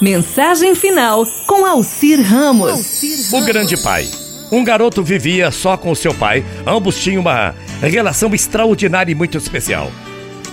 Mensagem final com Alcir Ramos. O grande pai. Um garoto vivia só com seu pai. Ambos tinham uma relação extraordinária e muito especial.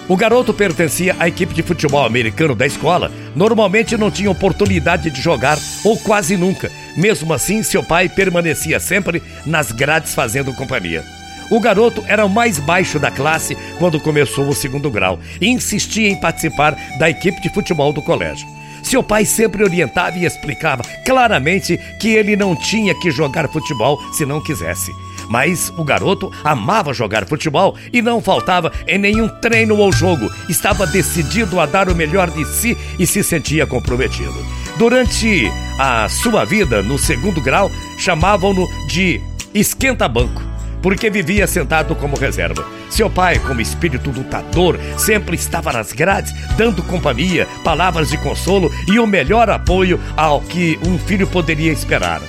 O garoto pertencia à equipe de futebol americano da escola. Normalmente não tinha oportunidade de jogar, ou quase nunca. Mesmo assim, seu pai permanecia sempre nas grades fazendo companhia. O garoto era o mais baixo da classe quando começou o segundo grau e insistia em participar da equipe de futebol do colégio. Seu pai sempre orientava e explicava claramente que ele não tinha que jogar futebol se não quisesse. Mas o garoto amava jogar futebol e não faltava em nenhum treino ou jogo. Estava decidido a dar o melhor de si e se sentia comprometido. Durante a sua vida no segundo grau, chamavam-no de esquenta-banco porque vivia sentado como reserva. Seu pai, como espírito lutador, sempre estava nas grades, dando companhia, palavras de consolo e o melhor apoio ao que um filho poderia esperar.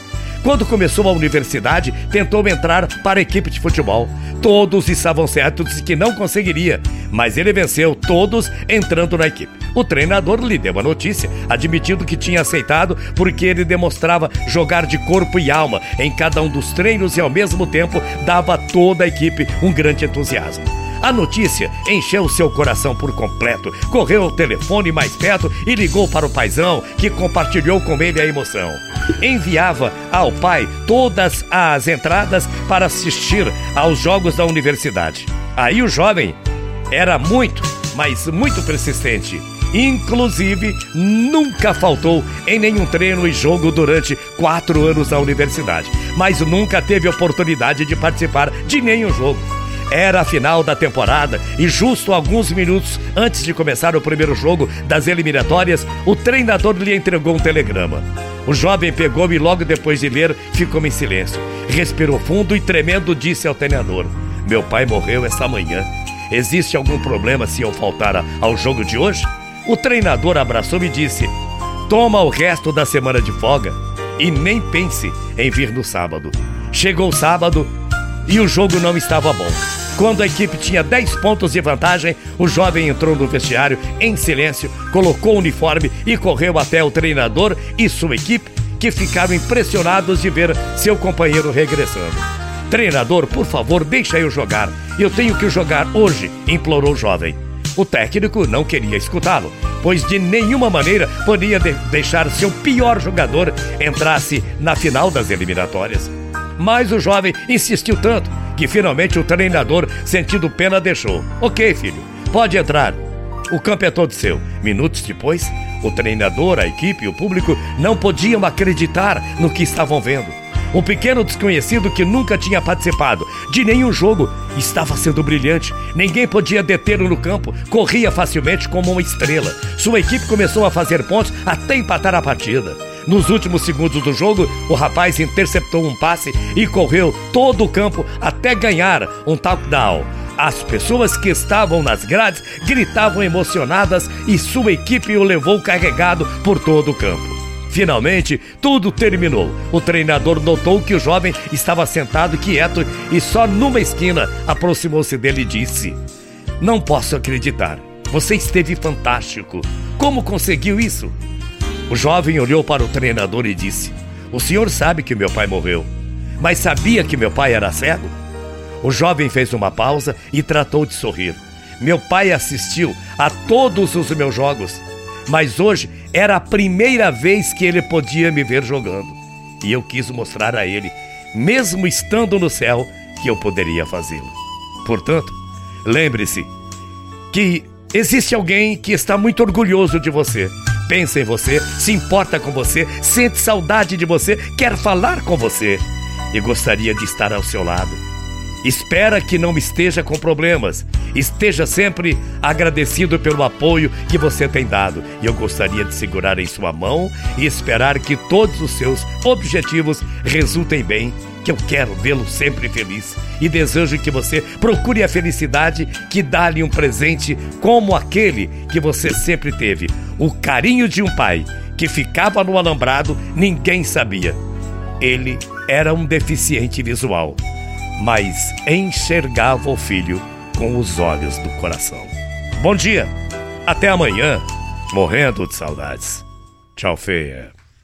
Quando começou a universidade, tentou entrar para a equipe de futebol. Todos estavam certos de que não conseguiria, mas ele venceu todos entrando na equipe. O treinador lhe deu a notícia, admitindo que tinha aceitado porque ele demonstrava jogar de corpo e alma em cada um dos treinos e ao mesmo tempo dava a toda a equipe um grande entusiasmo. A notícia encheu seu coração por completo. Correu ao telefone mais perto e ligou para o paizão, que compartilhou com ele a emoção. Enviava ao pai todas as entradas para assistir aos jogos da universidade. Aí o jovem era muito, mas muito persistente. Inclusive, nunca faltou em nenhum treino e jogo durante quatro anos na universidade, mas nunca teve oportunidade de participar de nenhum jogo. Era a final da temporada e, justo alguns minutos antes de começar o primeiro jogo das eliminatórias, o treinador lhe entregou um telegrama. O jovem pegou e, logo depois de ler, ficou em silêncio. Respirou fundo e, tremendo, disse ao treinador: Meu pai morreu esta manhã. Existe algum problema se eu faltar ao jogo de hoje? O treinador abraçou-me e disse: Toma o resto da semana de folga e nem pense em vir no sábado. Chegou o sábado e o jogo não estava bom. Quando a equipe tinha 10 pontos de vantagem, o jovem entrou no vestiário em silêncio, colocou o uniforme e correu até o treinador e sua equipe, que ficaram impressionados de ver seu companheiro regressando. Treinador, por favor, deixa eu jogar. Eu tenho que jogar hoje, implorou o jovem. O técnico não queria escutá-lo, pois de nenhuma maneira podia de deixar seu pior jogador entrasse na final das eliminatórias. Mas o jovem insistiu tanto que finalmente o treinador, sentindo pena, deixou. Ok, filho, pode entrar. O campo é todo seu. Minutos depois, o treinador, a equipe e o público não podiam acreditar no que estavam vendo. O pequeno desconhecido que nunca tinha participado de nenhum jogo estava sendo brilhante. Ninguém podia detê-lo no campo. Corria facilmente como uma estrela. Sua equipe começou a fazer pontos até empatar a partida. Nos últimos segundos do jogo, o rapaz interceptou um passe e correu todo o campo até ganhar um touchdown. As pessoas que estavam nas grades gritavam emocionadas e sua equipe o levou carregado por todo o campo. Finalmente, tudo terminou. O treinador notou que o jovem estava sentado quieto e só numa esquina aproximou-se dele e disse: Não posso acreditar. Você esteve fantástico. Como conseguiu isso? O jovem olhou para o treinador e disse: O senhor sabe que meu pai morreu, mas sabia que meu pai era cego? O jovem fez uma pausa e tratou de sorrir. Meu pai assistiu a todos os meus jogos, mas hoje era a primeira vez que ele podia me ver jogando. E eu quis mostrar a ele, mesmo estando no céu, que eu poderia fazê-lo. Portanto, lembre-se que existe alguém que está muito orgulhoso de você pensa em você, se importa com você, sente saudade de você, quer falar com você e gostaria de estar ao seu lado. Espera que não esteja com problemas. Esteja sempre agradecido pelo apoio que você tem dado. E eu gostaria de segurar em sua mão e esperar que todos os seus objetivos resultem bem que eu quero vê-lo sempre feliz e desejo que você procure a felicidade que dá-lhe um presente como aquele que você sempre teve, o carinho de um pai que ficava no alambrado, ninguém sabia. Ele era um deficiente visual, mas enxergava o filho com os olhos do coração. Bom dia, até amanhã, morrendo de saudades. Tchau, feia.